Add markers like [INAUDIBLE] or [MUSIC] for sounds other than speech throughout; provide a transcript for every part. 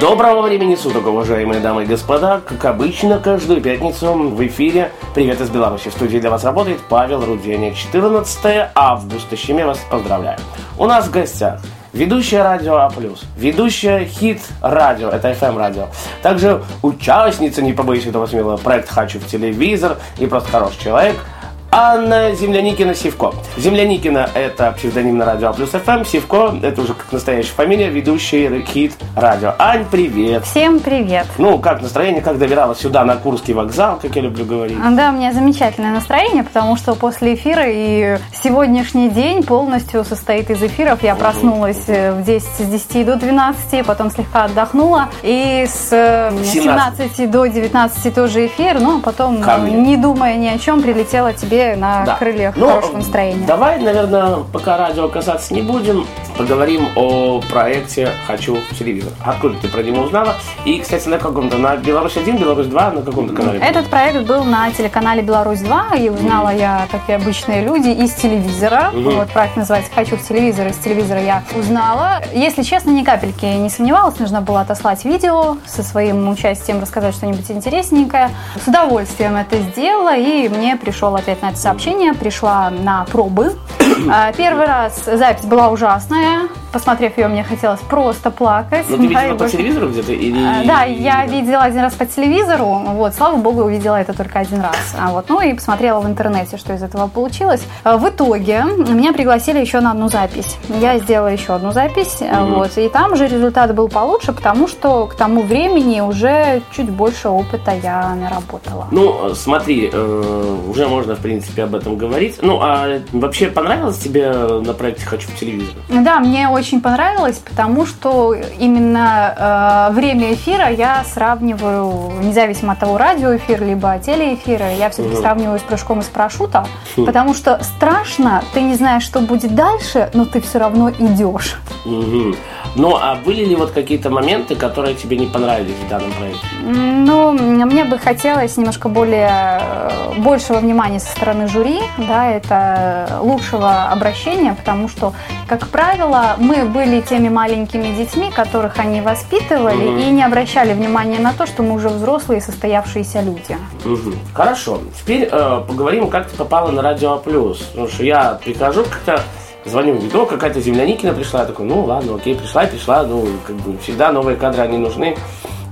Доброго времени суток, уважаемые дамы и господа. Как обычно, каждую пятницу в эфире «Привет из Беларуси». В студии для вас работает Павел Руденя. 14 августа. С чем я вас поздравляю. У нас в гостях ведущая радио А+, ведущая хит радио, это FM радио. Также участница, не побоюсь этого смелого, проект «Хочу в телевизор» и просто хороший человек – Анна Земляникина Сивко. Земляникина – это псевдоним на радио Плюс ФМ. Сивко – это уже как настоящая фамилия, ведущий хит радио. Ань, привет. Всем привет. Ну, как настроение, как добиралась сюда, на Курский вокзал, как я люблю говорить? Да, у меня замечательное настроение, потому что после эфира и сегодняшний день полностью состоит из эфиров. Я проснулась э, в 10, с 10 до 12, потом слегка отдохнула. И с 17, э, 17 до 19 тоже эфир, ну, а потом, не думая ни о чем, прилетела тебе на да. крыльях ну, хорошего настроения. Давай, наверное, пока радио касаться не будем, поговорим о проекте «Хочу в телевизор». Откуда ты про него узнала? И, кстати, на каком-то, на «Беларусь-1», «Беларусь-2», на каком-то канале? Этот проект был на телеканале «Беларусь-2», и узнала mm. я, как и обычные люди, из телевизора. Mm-hmm. Вот проект называется «Хочу в телевизор», из телевизора я узнала. Если честно, ни капельки не сомневалась, нужно было отослать видео со своим участием, рассказать что-нибудь интересненькое. С удовольствием это сделала, и мне пришел опять на это сообщение, пришла на пробы. [COUGHS] А, первый раз запись была ужасная. Hola. Посмотрев ее, мне хотелось просто плакать. Ну, ты видела по телевизору где-то? Или... А, да, я видела один раз по телевизору. Вот, слава богу, увидела это только один раз. А вот, ну и посмотрела в интернете, что из этого получилось. А, в итоге меня пригласили еще на одну запись. Я сделала еще одну запись. Mm-hmm. Вот, и там уже результат был получше, потому что к тому времени уже чуть больше опыта я наработала. Ну, смотри, э, уже можно, в принципе, об этом говорить. Ну, а вообще понравилось тебе на проекте «Хочу в телевизор»? Да, мне очень очень понравилось, потому что именно э, время эфира я сравниваю, независимо от того, радиоэфир, либо телеэфира, я все-таки угу. сравниваю с прыжком из парашюта, угу. потому что страшно, ты не знаешь, что будет дальше, но ты все равно идешь. Угу. Ну, а были ли вот какие-то моменты, которые тебе не понравились в данном проекте? Ну, мне бы хотелось немножко более э, большего внимания со стороны жюри, да, это лучшего обращения, потому что, как правило, мы были теми маленькими детьми, которых они воспитывали, угу. и не обращали внимания на то, что мы уже взрослые состоявшиеся люди. Угу. Хорошо. Теперь э, поговорим, как ты попала на Радио Плюс. Потому что я прихожу как-то звоню, говорит, о, какая-то земляникина пришла. Я такой, ну ладно, окей, пришла и пришла. Ну, как бы всегда новые кадры, они нужны.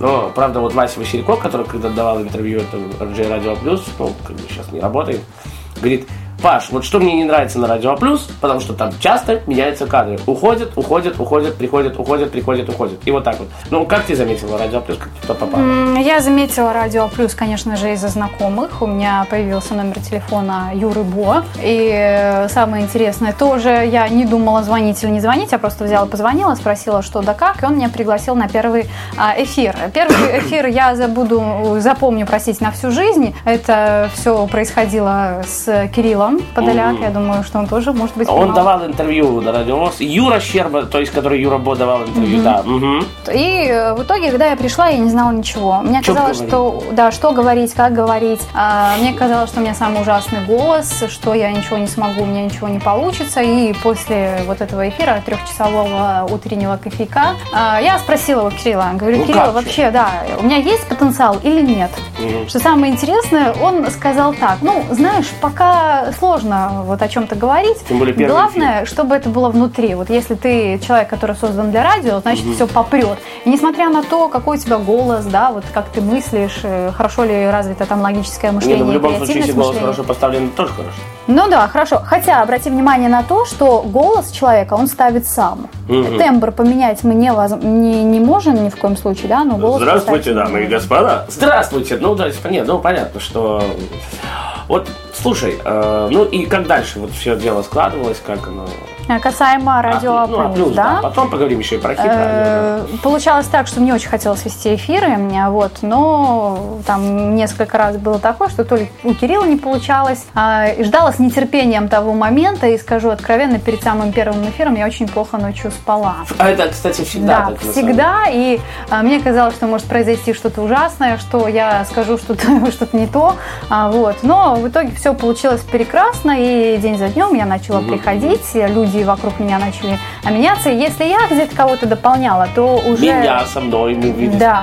Но, правда, вот Вася Васильков, который когда давал интервью это RJ Radio Plus, ну, как бы сейчас не работает, говорит, Паш, вот что мне не нравится на Радио Плюс, потому что там часто меняются кадры. Уходят, уходят, уходят, приходят, уходят, приходят, уходят. И вот так вот. Ну, как ты заметила Радио Плюс, как ты попала? Я заметила Радио Плюс, конечно же, из-за знакомых. У меня появился номер телефона Юры Бо. И э, самое интересное, тоже я не думала звонить или не звонить, я просто взяла, позвонила, спросила, что да как, и он меня пригласил на первый а, эфир. Первый [COUGHS] эфир я забуду, запомню, простите, на всю жизнь. Это все происходило с Кириллом Подоляк, я думаю, что он тоже может быть. Он давал интервью на радиовоз. Юра Щерба, то есть который Юра Бо давал интервью, да. И э, в итоге, когда я пришла, я не знала ничего. Мне казалось, что да, что говорить, как говорить. А, мне казалось, что у меня самый ужасный голос, что я ничего не смогу, у меня ничего не получится. И после вот этого эфира трехчасового утреннего кофейка а, я спросила у Кирилла, говорю, ну, Кирилл, вообще, да, у меня есть потенциал или нет? Что самое интересное, он сказал так, ну, знаешь, пока сложно вот о чем-то говорить. Тем более Главное, эфир. чтобы это было внутри. Вот если ты человек, который создан для радио, значит, угу. все попрет. И несмотря на то, какой у тебя голос, да, вот как ты мыслишь, э, хорошо ли развито там логическое мышление. Не, ну, в любом случае, если голос хорошо поставлен, тоже хорошо. Ну да, хорошо. Хотя обрати внимание на то, что голос человека он ставит сам. Угу. Тембр поменять мы не, не, не можем ни в коем случае, да, но голос. Здравствуйте, дамы и господа. Здравствуйте. Ну, да, нет, ну понятно, что вот, слушай, э, ну и как дальше вот все дело складывалось, как оно Э, касаемо радио а, ну, а плюс, да? да? Потом поговорим еще и про хит э, Получалось так, что мне очень хотелось вести эфиры, вот, но там несколько раз было такое, что то ли у Кирилла не получалось, а, и ждала с нетерпением того момента, и скажу откровенно, перед самым первым эфиром я очень плохо ночью спала. А это, кстати, всегда да, всегда, и а, мне казалось, что может произойти что-то ужасное, что я скажу что-то [LAUGHS] что не то, а, вот, но в итоге все получилось прекрасно, и день за днем я начала угу. приходить, люди вокруг меня начали меняться. Если я где-то кого-то дополняла, то уже... Меня со мной мы видели. Да.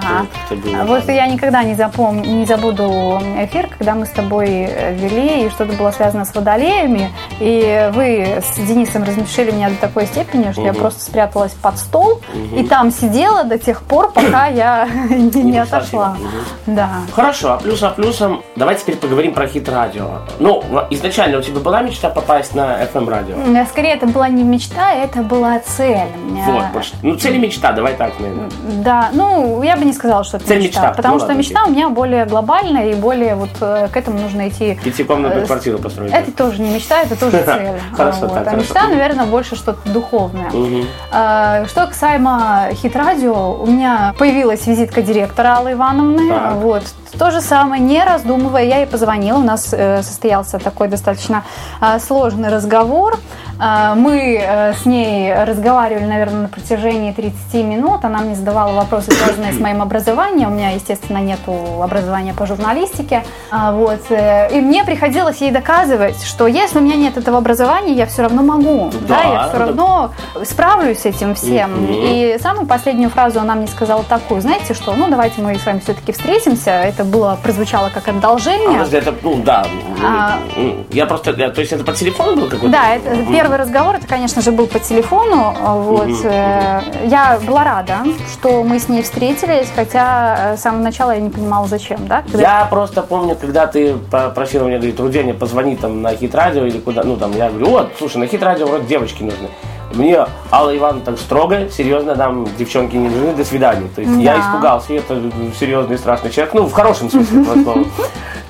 Вот я никогда не, запом... не забуду эфир, когда мы с тобой э, вели, и что-то было связано с водолеями, и вы с Денисом размешили меня до такой степени, что угу. я просто спряталась под стол, угу. и там сидела до тех пор, пока я [COUGHS] не, не отошла. Угу. Да. Хорошо, а плюс а плюсом, давай теперь поговорим про хит-радио. Ну, изначально у тебя была мечта попасть на FM-радио? Скорее, это была не мечта, это была цель. Вот, больше. Ну, цель и мечта, давай так, наверное. Да, ну, я бы не сказала, что это цель мечта. мечта. Потому ну, что ладно, мечта окей. у меня более глобальная и более вот э, к этому нужно идти. Пятикомнатную э, квартиру построить. Это тоже не мечта, это тоже [LAUGHS] цель. Хорошо, так, А мечта, наверное, больше что-то духовное. А, что касаемо хит-радио, у меня появилась визитка директора Аллы Ивановны. Вот. То же самое, не раздумывая, я ей позвонила. У нас э, состоялся такой достаточно сложный разговор. А, мы э, с ней разговаривали, наверное, на протяжении 30 минут. Она мне задавала вопросы, связанные с моим образованием. У меня, естественно, нет образования по журналистике. А, вот. Э, и мне приходилось ей доказывать, что если у меня нет этого образования, я все равно могу. Да, да я все равно справлюсь с этим всем. И самую последнюю фразу она мне сказала такую, знаете что, ну давайте мы с вами все-таки встретимся. Это было, прозвучало как одолжение. А, это, ну да, а, я просто, то есть это по телефону был какой-то? Да, это первый первый разговор, это, конечно же, был по телефону. Вот. Угу. Я была рада, что мы с ней встретились, хотя э, с самого начала я не понимала, зачем, да? Когда... Я просто помню, когда ты попросила меня, говорит, Руденя, позвони там на хит-радио или куда, ну там, я говорю, вот, слушай, на хит-радио вроде девочки нужны. Мне Алла Ивановна так строго, серьезно, нам девчонки не нужны, до свидания. То есть да. я испугался, это серьезный страшный человек, ну, в хорошем смысле этого слова.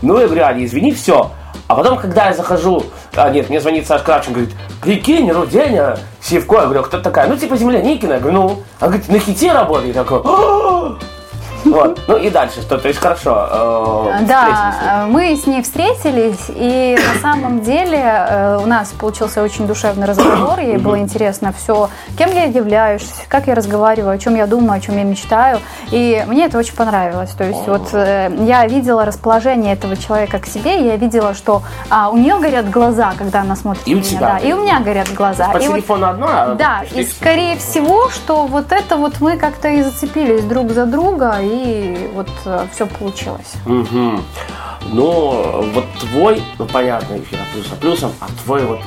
Ну, я говорю, Аня, извини, все, а потом, когда я захожу, а нет, мне звонит Саш Кравчин, говорит, прикинь, Руденя, Сивко, я говорю, кто такая? Ну, типа Земля Никина, я говорю, ну, она говорит, на хите работает, я такой, вот. Ну и дальше что? То есть хорошо. Э, да, мы с ней встретились, и на самом деле э, у нас получился очень душевный разговор. Ей было интересно все, кем я являюсь, как я разговариваю, о чем я думаю, о чем я мечтаю. И мне это очень понравилось. То есть вот э, я видела расположение этого человека к себе, я видела, что а, у нее горят глаза, когда она смотрит и на меня. Да, и у меня горят глаза. По и телефону вот, одно, а Да, и скорее всего, что вот это вот мы как-то и зацепились друг за друга, и вот э, все получилось. Угу. Ну, вот твой, ну понятно, эфир плюс плюсом, а твой вот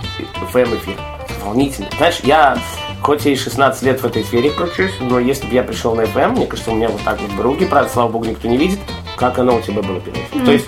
ФМ эфир волнительный. Знаешь, я хоть и 16 лет в этой сфере кручусь, но если бы я пришел на FM, мне кажется, у меня вот так вот руки, правда, слава богу, никто не видит, как оно у тебя было первый mm. То есть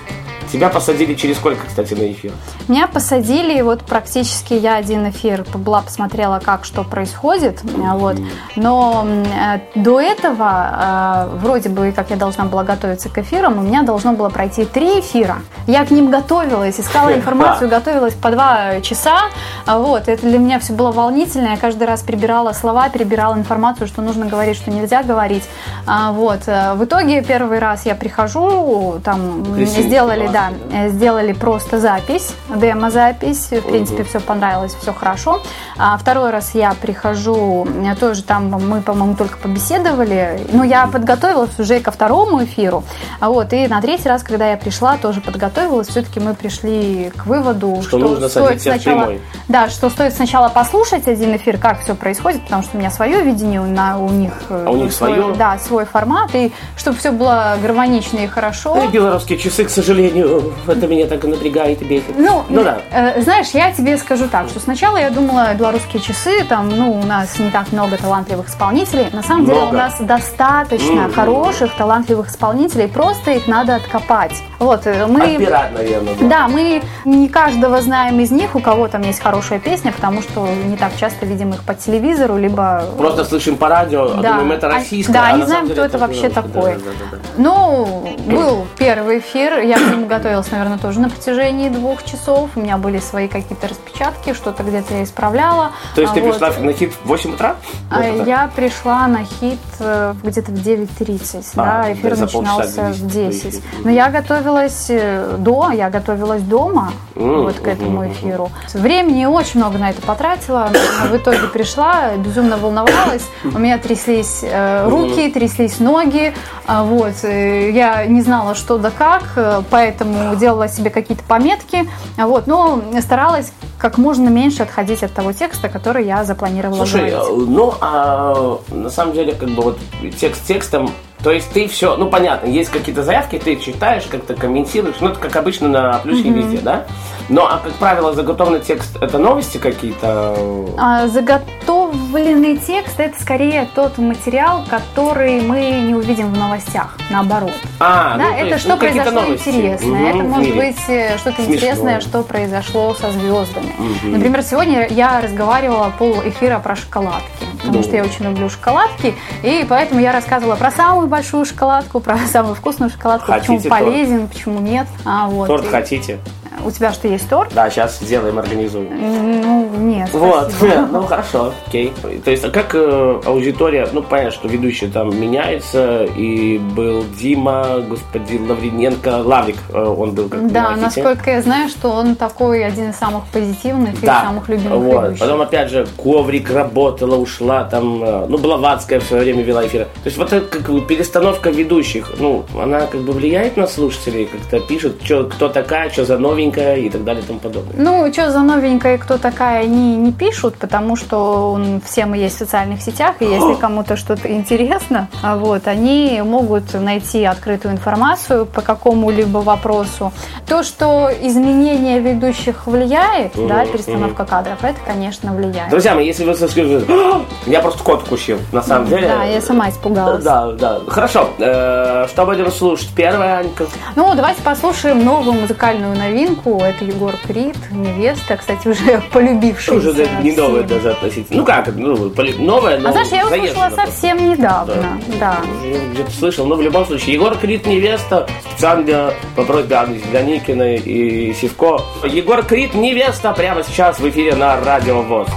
Тебя посадили через сколько, кстати, на эфир? Меня посадили, вот практически я один эфир была, посмотрела, как, что происходит, mm-hmm. вот. Но э, до этого, э, вроде бы, как я должна была готовиться к эфирам, у меня должно было пройти три эфира. Я к ним готовилась, искала [LAUGHS] информацию, готовилась по два часа, вот. Это для меня все было волнительно, я каждый раз перебирала слова, перебирала информацию, что нужно говорить, что нельзя говорить, а, вот. Э, в итоге первый раз я прихожу, там, мне сделали, да, э, сделали просто запись, демо-запись. В принципе, все понравилось, все хорошо. А второй раз я прихожу, э, тоже там мы, по-моему, только побеседовали. Но я подготовилась уже ко второму эфиру. Вот, и на третий раз, когда я пришла, тоже подготовилась. Все-таки мы пришли к выводу, что, что нужно стоит сначала, да, что стоит сначала послушать один эфир, как все происходит, потому что у меня свое видение, на, у них, э, а у них свой, свое? Да, свой формат, и чтобы все было гармонично и хорошо. Ну и белорусские часы, к сожалению, [LAUGHS] это меня так напрягает и бесит. Ну, ну да. Э, знаешь, я тебе скажу так, что сначала я думала, белорусские часы, там, ну, у нас не так много талантливых исполнителей. На самом много. деле у нас достаточно mm-hmm. хороших, талантливых исполнителей, просто их надо откопать. Вот, э, мы... Отбирать, наверное. Да. да, мы не каждого знаем из них, у кого там есть хорошая песня, потому что не так часто видим их по телевизору, либо... Просто слышим по радио, а да. думаем, это российское. Да, а не знаем, кто это вообще такой. Да, да, да, да. Ну, был первый эфир, я к нему [CLEARS THROAT] готовилась, наверное, тоже на протяжении двух часов. У меня были свои какие-то распечатки, что-то где-то я исправляла. То есть а, ты вот. пришла на хит в 8 утра? А, я пришла на хит э, где-то в 9.30, а, да, эфир начинался в 10. Но я готовилась э, до, я готовилась дома mm, вот к этому mm, эфиру. Времени очень много на это потратила. В итоге пришла, безумно волновалась. У меня тряслись э, руки, тряслись ноги. Вот. Я не знала, что да как, поэтому делала себе какие-то пометки, вот, но старалась как можно меньше отходить от того текста, который я запланировала Слушай, говорить. э, ну, а на самом деле, как бы вот текст текстом, то есть ты все, ну, понятно, есть какие-то заявки, ты читаешь, как-то комментируешь, ну, это как обычно на плюсе везде, да? Но, а как правило, заготовленный текст, это новости какие-то? А, Заготовленный текст это скорее тот материал, который мы не увидим в новостях, наоборот. А, да, ну, то это есть, что ну, произошло новости. интересное. Мгм, это может мире. быть э, что-то интересное, что произошло со звездами. Мгм. Например, сегодня я разговаривала пол эфира про шоколадки, потому Ну. что я очень люблю шоколадки, и поэтому я рассказывала про самую большую шоколадку, про самую вкусную шоколадку, Хотите почему торт? полезен, почему нет. А, вот. Торт И хотите? У тебя что, есть торт? Да, сейчас сделаем, организуем. Ну, нет. Вот, [LAUGHS] ну хорошо, окей. То есть, а как э, аудитория, ну понятно, что ведущий там меняется, и был Дима, господин Лавриненко, Лаврик, э, он был как Да, насколько я знаю, что он такой один из самых позитивных и Да, самых любимых вот. ведущих. Потом опять же Коврик работала, ушла, там, э, ну Блаватская в свое время вела эфиры. То есть вот эта как бы перестановка ведущих, ну, она как бы влияет на слушателей, как-то пишут, чё, кто такая, что за новенькая и так далее и тому подобное. Ну, что за новенькая кто такая, они не пишут, потому что он, все мы есть в социальных сетях, и если [GASPS] кому-то что-то интересно, а вот, они могут найти открытую информацию по какому-либо вопросу. То, что изменение ведущих влияет, да, Мгм, перестановка кадров, это, конечно, влияет. Друзья мои, если вы скажете, «А, я просто кот укусил, на самом деле. Да, я сама испугалась. [LAUGHS] Да, да. Хорошо. Э, Что будем слушать? Первая, Анька. Ну, давайте послушаем новую музыкальную новинку. Это Егор Крид, невеста, кстати, уже [LAUGHS] полюбившаяся. Уже да, не новая даже относительно. Ну как, ну, поли- новая, но А знаешь, я его слушала просто. совсем недавно. Да. Уже Где-то слышал, но в любом случае. Егор Крид невеста, специально по просьбе Анны Зеленикиной и Сивко. Егор Крид невеста прямо сейчас в эфире на Радио ВОЗ.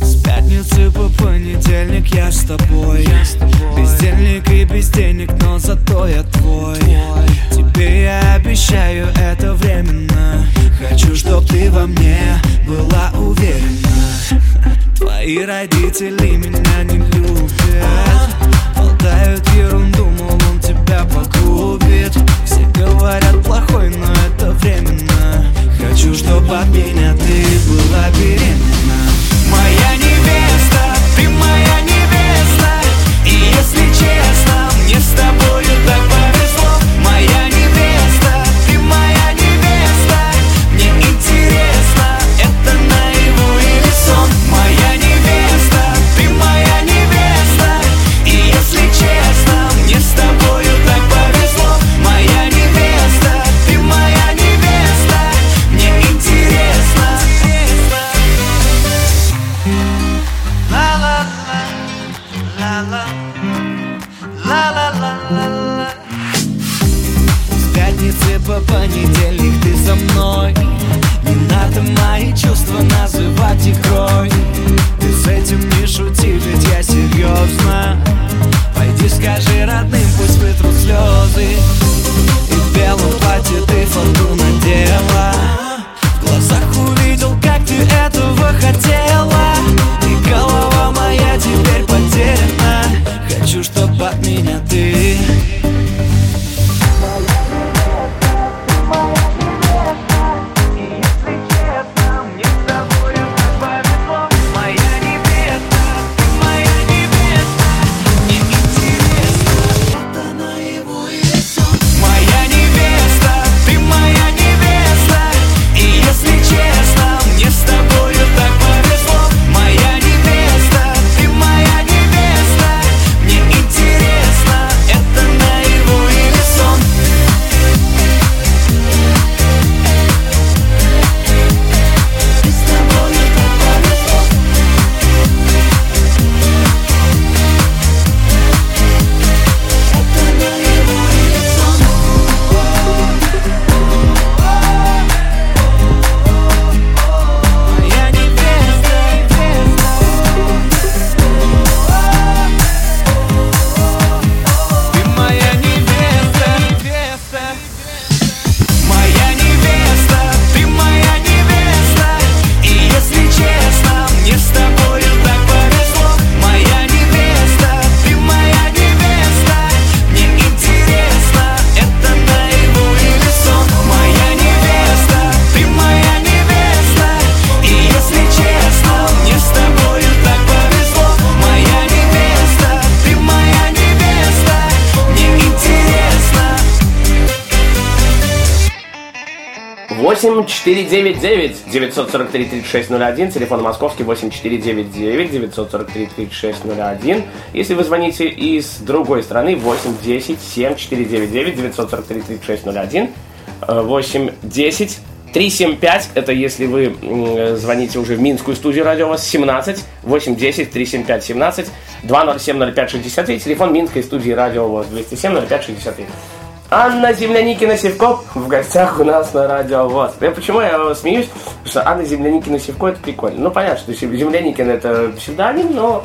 С пятницы по понедельник я с тобой. Бездельник и без денег, но зато я твой. Тебе я обещаю, это временно. Хочу, чтоб ты во мне была уверена. Твои родители меня не любят чтоб от меня пятницы по понедельник ты со мной. Не надо мои чувства называть игрой. Ты с этим не шути, ведь я серьезно. Пойди скажи родным, пусть вытрут слезы 8499 943 3601, телефон московский 8499 943 3601. Если вы звоните из другой страны, 810 7499 943 3601, 810 375, это если вы звоните уже в Минскую студию радио, у вас 17 810 375 17 207 05 63, телефон Минской студии радио у вас 207 05 63. Анна Земляникина Севко в гостях у нас на радио ВОЗ. Я почему я смеюсь? Потому что Анна Земляникина Севко это прикольно. Ну понятно, что Земляникин это псевдоним, но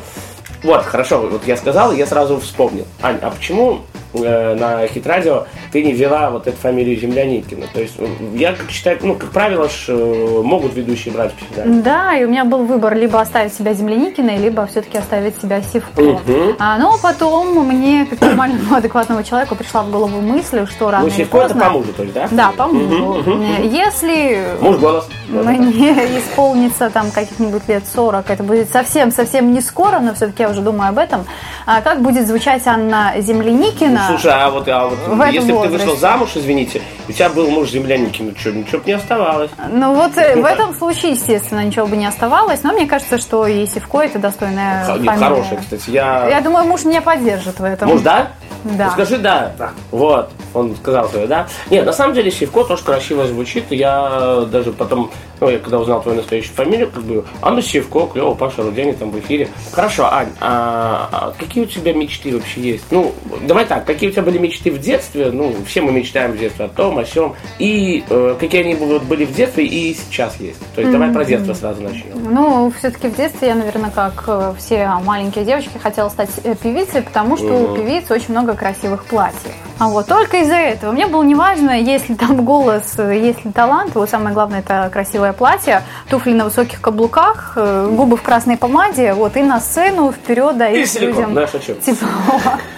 вот, хорошо, вот я сказал, я сразу вспомнил. Ань, а почему э, на хит-радио ты не взяла вот эту фамилию Земляникина. То есть я как считаю, ну, как правило, ж, э, могут ведущие брать псевдоним. Да, и у меня был выбор либо оставить себя Земляникиной, либо все-таки оставить себя Сивко. Угу. А, но потом мне, как нормальному [LAUGHS] адекватному человеку, пришла в голову мысль, что рано ну, или поздно... это по мужу, то есть, да? Да, по мужу. Угу, угу. Если... Муж голос. [LAUGHS] Мне исполнится там каких-нибудь лет 40, это будет совсем-совсем не скоро, но все-таки я уже думаю об этом. А как будет звучать Анна Земляникина? Ну, слушай, а вот, а вот если бы ты вышел замуж, извините, у тебя был муж земляники, ну что, ничего бы не оставалось. Ну вот э, в этом случае, естественно, ничего бы не оставалось, но мне кажется, что и Севко это достойная Х- фамилия. Хорошая, кстати. Я... я думаю, муж меня поддержит в этом. Муж, да? Да. Ну, скажи да. да. Вот, он сказал свое, да. Нет, на самом деле Севко тоже красиво звучит. Я даже потом, ну, я когда узнал твою настоящую фамилию, как бы, Анна Севко, клево, Паша Рудяни там в эфире. Хорошо, Ань, а, а какие у тебя мечты вообще есть? Ну, давай так, какие у тебя были мечты в детстве? Ну, все мы мечтаем в детстве о том, о сем. И э, какие они вот были в детстве и сейчас есть? То есть, mm-hmm. давай про детство сразу начнем. Ну, все-таки в детстве я, наверное, как э, все маленькие девочки, хотела стать э, певицей, потому что mm-hmm. у певиц очень много красивых платьев. А вот только из-за этого. Мне было неважно, есть ли там голос, есть ли талант. Вот самое главное это красивое платье, туфли на высоких каблуках, э, губы в красной помаде, вот и на сцену вперед, да, и, и людям да, шучу. тепло.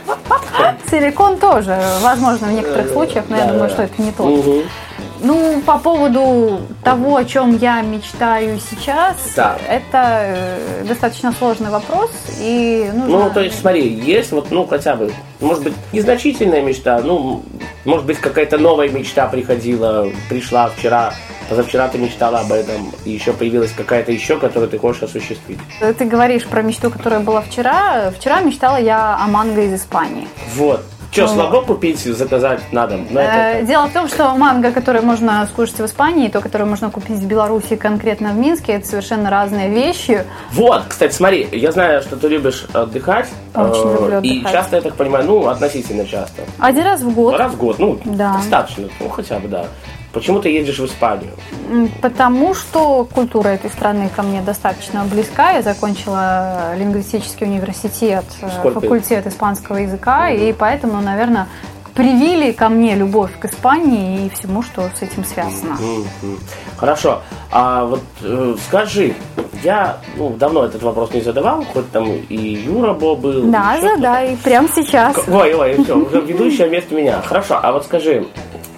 [LAUGHS] Силикон тоже, возможно, в некоторых случаях, но я думаю, что это не то. Ну, по поводу того, о чем я мечтаю сейчас, да. это э, достаточно сложный вопрос. И нужно... Ну, то есть, смотри, есть вот, ну, хотя бы, может быть, незначительная мечта, ну, может быть, какая-то новая мечта приходила, пришла вчера, позавчера ты мечтала об этом, и еще появилась какая-то еще, которую ты хочешь осуществить. Ты говоришь про мечту, которая была вчера. Вчера мечтала я о манго из Испании. Вот. Что, слабо купить, заказать на дом? Э, дело в том, что манго, которое можно скушать в Испании, и то, которое можно купить в Беларуси, конкретно в Минске, это совершенно разные вещи. Вот, кстати, смотри, я знаю, что ты любишь отдыхать. Очень э, люблю отдыхать. И часто, я так понимаю, ну, относительно часто. Один раз в год. Раз в год, ну, да. достаточно, ну, хотя бы, да. Почему ты едешь в Испанию? Потому что культура этой страны ко мне достаточно близка. Я закончила лингвистический университет, э, Сколько? факультет испанского языка, mm-hmm. и поэтому, наверное, привили ко мне любовь к Испании и всему, что с этим связано. Mm-hmm. Хорошо. А вот э, скажи, я ну, давно этот вопрос не задавал, хоть там и Юра Бо был. Да, задай, прямо сейчас. Ой, ой, все, уже [LAUGHS] ведущая вместо меня. Хорошо, а вот скажи,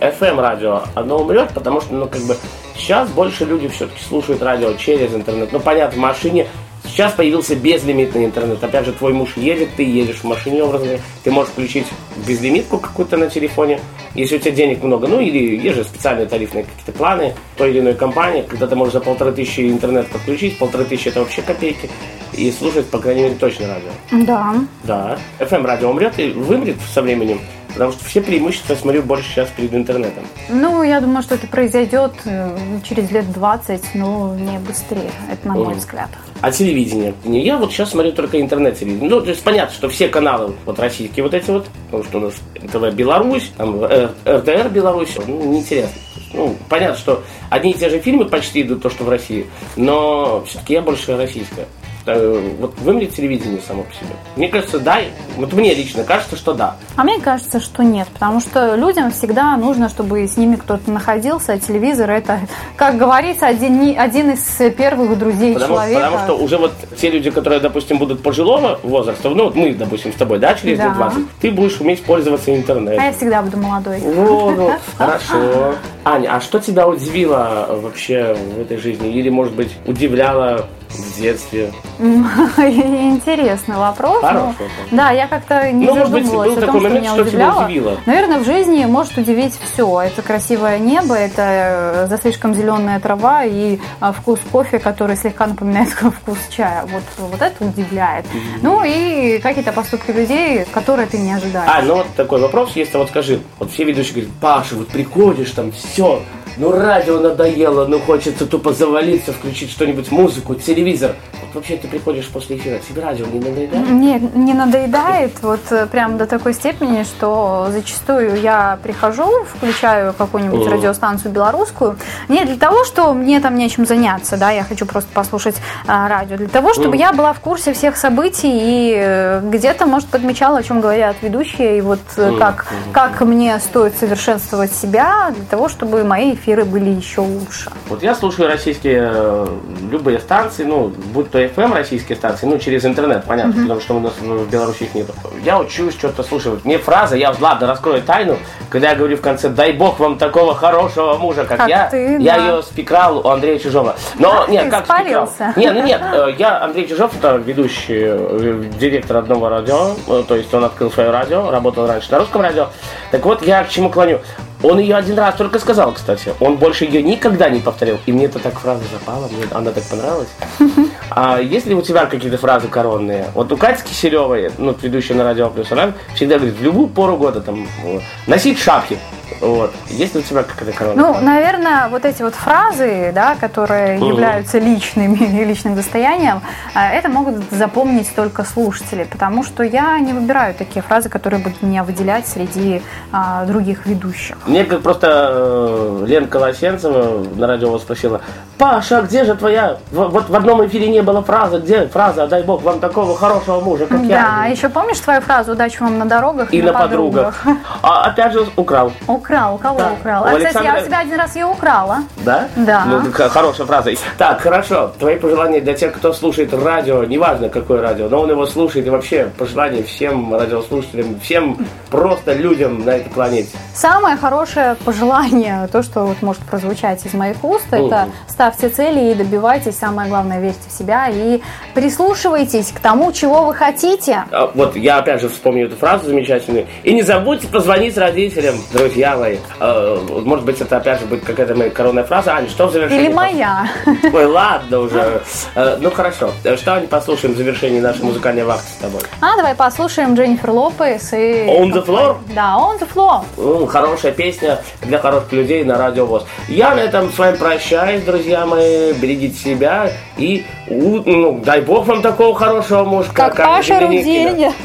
FM радио, оно умрет, потому что, ну, как бы, сейчас больше люди все-таки слушают радио через интернет. Ну, понятно, в машине Сейчас появился безлимитный интернет. Опять же, твой муж едет, ты едешь в машине, образно Ты можешь включить безлимитку какую-то на телефоне, если у тебя денег много. Ну, или есть же специальные тарифные какие-то планы той или иной компании, когда ты можешь за полторы тысячи интернет подключить. Полторы тысячи это вообще копейки. И слушать, по крайней мере, точно радио. Да. Да. FM радио умрет и вымрет со временем. Потому что все преимущества, смотрю, больше сейчас перед интернетом. Ну, я думаю, что это произойдет э, через лет 20, но не быстрее. Это на мой взгляд. А телевидение? Не, я вот сейчас смотрю только интернет-телевидение. Ну, то есть понятно, что все каналы вот российские вот эти вот, потому что у нас ТВ Беларусь, там э, РТР Беларусь, ну, неинтересно. Ну, понятно, что одни и те же фильмы почти идут, то, что в России, но все-таки я больше российская. Э, вот вымрет телевидение само по себе? Мне кажется, да. Вот мне лично кажется, что да. А мне кажется, что нет. Потому что людям всегда нужно, чтобы с ними кто-то находился, а телевизор это, как говорится, один, один из первых друзей потому, человека. Потому что уже вот те люди, которые, допустим, будут пожилого возраста, ну вот мы, допустим, с тобой, да, через да. лет 20, ты будешь уметь пользоваться интернетом. А я всегда буду молодой. Ну, [LAUGHS] хорошо. Аня, а что тебя удивило вообще в этой жизни? Или, может быть, удивляло в детстве? [LAUGHS] Интересный вопрос. Хороший вопрос. Да, я как-то не Ну, может быть, задумывалась был о том, что меня что тебя удивляло. удивило. Наверное, в жизни может удивить все. Это красивое небо, это э, за слишком зеленая трава и а, вкус кофе, который слегка напоминает [LAUGHS] вкус чая. Вот, вот это удивляет. Ну и какие-то поступки людей, которые ты не ожидаешь. А, ну вот такой вопрос, если вот скажи, вот все ведущие говорят, Паша, вот приходишь там, все, ну радио надоело, ну хочется тупо завалиться, включить что-нибудь, музыку, телевизор. Вот вообще ты приходишь после эфира, тебе радио не надоедает? Нет, не надоедает вот э, прям до такой степени, что зачастую я прихожу, включаю какую-нибудь радиостанцию белорусскую, не для того, что мне там нечем заняться, да, я хочу просто послушать а, радио, для того, чтобы я была в курсе всех событий и э, где-то, может, подмечала, о чем говорят ведущие, и вот э, как, как мне стоит совершенствовать себя для того, чтобы мои эфиры были еще лучше. Вот я слушаю российские э, любые станции, ну, будь то FM российские станции, ну, через интернет, понятно, потому что у нас в Беларуси их нету. Я учусь что-то слушать. Мне фраза, я, ладно, раскрою тайну, когда я говорю в конце, дай бог вам такого хорошего мужа, как, Как я, ты, я да. ее спекрал у Андрея Чижова. Но, Ах нет, как спекрал? спалился. Не, ну нет, э, я, Андрей Чижов, это ведущий, э, директор одного радио, то есть он открыл свое радио, работал раньше на русском радио. Так вот, я к чему клоню. Он ее один раз только сказал, кстати. Он больше ее никогда не повторил. И мне это так фраза запала, мне она так понравилась. [LAUGHS] А есть ли у тебя какие-то фразы коронные? Вот у Кати Киселевой, ну, ведущая на радио плюс, она всегда говорит, в любую пору года там э, носить шапки. Вот. Есть ли у тебя какая-то коронная? Ну, наверное, вот эти вот фразы, да, которые Мгм. являются личными [LAUGHS] и личным достоянием, а, это могут запомнить только слушатели, потому что я не выбираю такие фразы, которые будут меня выделять среди а, других ведущих. Мне как просто э, Ленка Лосенцева на радио вас спросила, Паша, где же твоя? Вот в одном эфире не было фразы, где фраза, дай бог вам такого хорошего мужа, как Да, я. еще помнишь твою фразу «Удачи вам на дорогах И на подругах. А опять же украл, Украл, у кого Да. украл? У А, кстати, я у себя один раз ее украла. да? Да. Ну, хорошая фраза. Так, хорошо. Твои пожелания для тех, кто слушает радио, неважно какое радио, но он его слушает, и вообще пожелания всем радиослушателям, всем просто людям на этой планете. Самое хорошее пожелание, то, что вот может прозвучать из моих уст, это Мгм. ставьте цели и добивайтесь. Самое главное, верьте в себя и прислушивайтесь к тому, чего вы хотите. А, Вот я опять же вспомню эту фразу замечательную. И не забудьте позвонить родителям, друзья мои. А, Может быть, это опять же будет какая-то моя коронная фраза. Ань, что в завершении? Или моя. [LAUGHS] Ой, ладно уже. Э, Ну хорошо. Э, Что, Ань, послушаем в завершении нашей музыкальной вахты с тобой? А давай послушаем Дженнифер Лопес и... On the floor? Да, On the floor. Хорошая песня для хороших людей на радио ВОЗ. Я на этом с вами прощаюсь, друзья мои. Берегите себя и у- ну, дай бог вам такого хорошего мужа, Как Паша Руденя. [LAUGHS]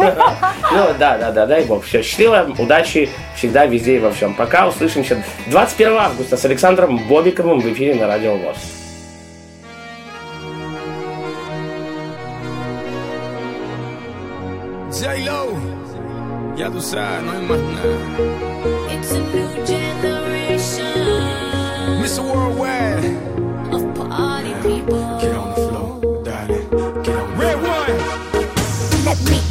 Ну да, да, да, дай бог. Все, счастливо, удачи всегда, везде и во всем. Пока, услышимся 21 августа с Александром Бобиковым в эфире на радио ВОЗ. J-Lo, ya tú sabes, no hay más nada. It's a new generation Mr. Worldwide, of party people.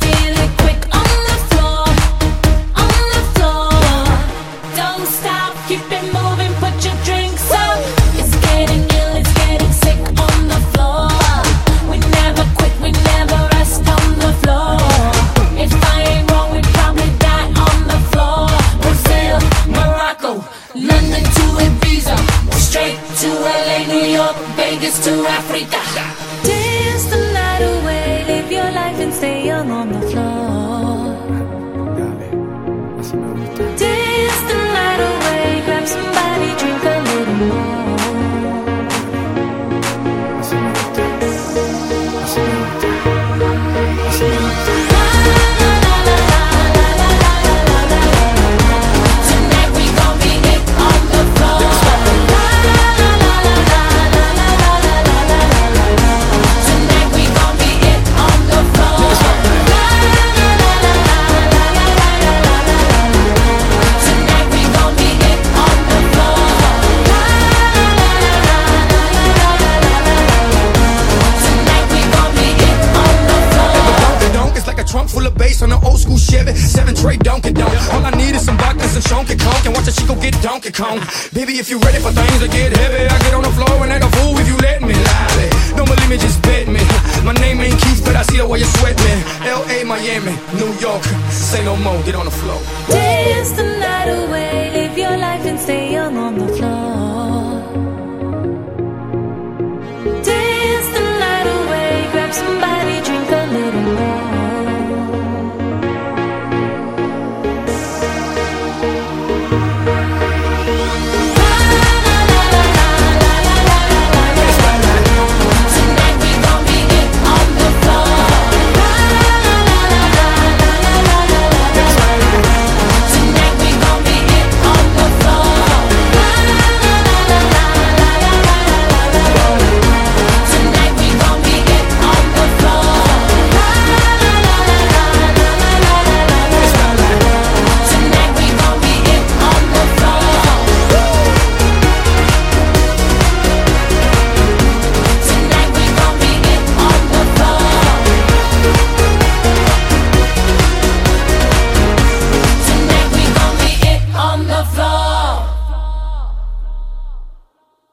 lost it quick. Kong. Baby, if you ready for things to get heavy, I get on the floor and act a fool if you let me. Lolly. Don't believe me, just bet me. My name ain't Keith, but I see the way you sweat me. L.A., Miami, New York. Say no more, get on the floor.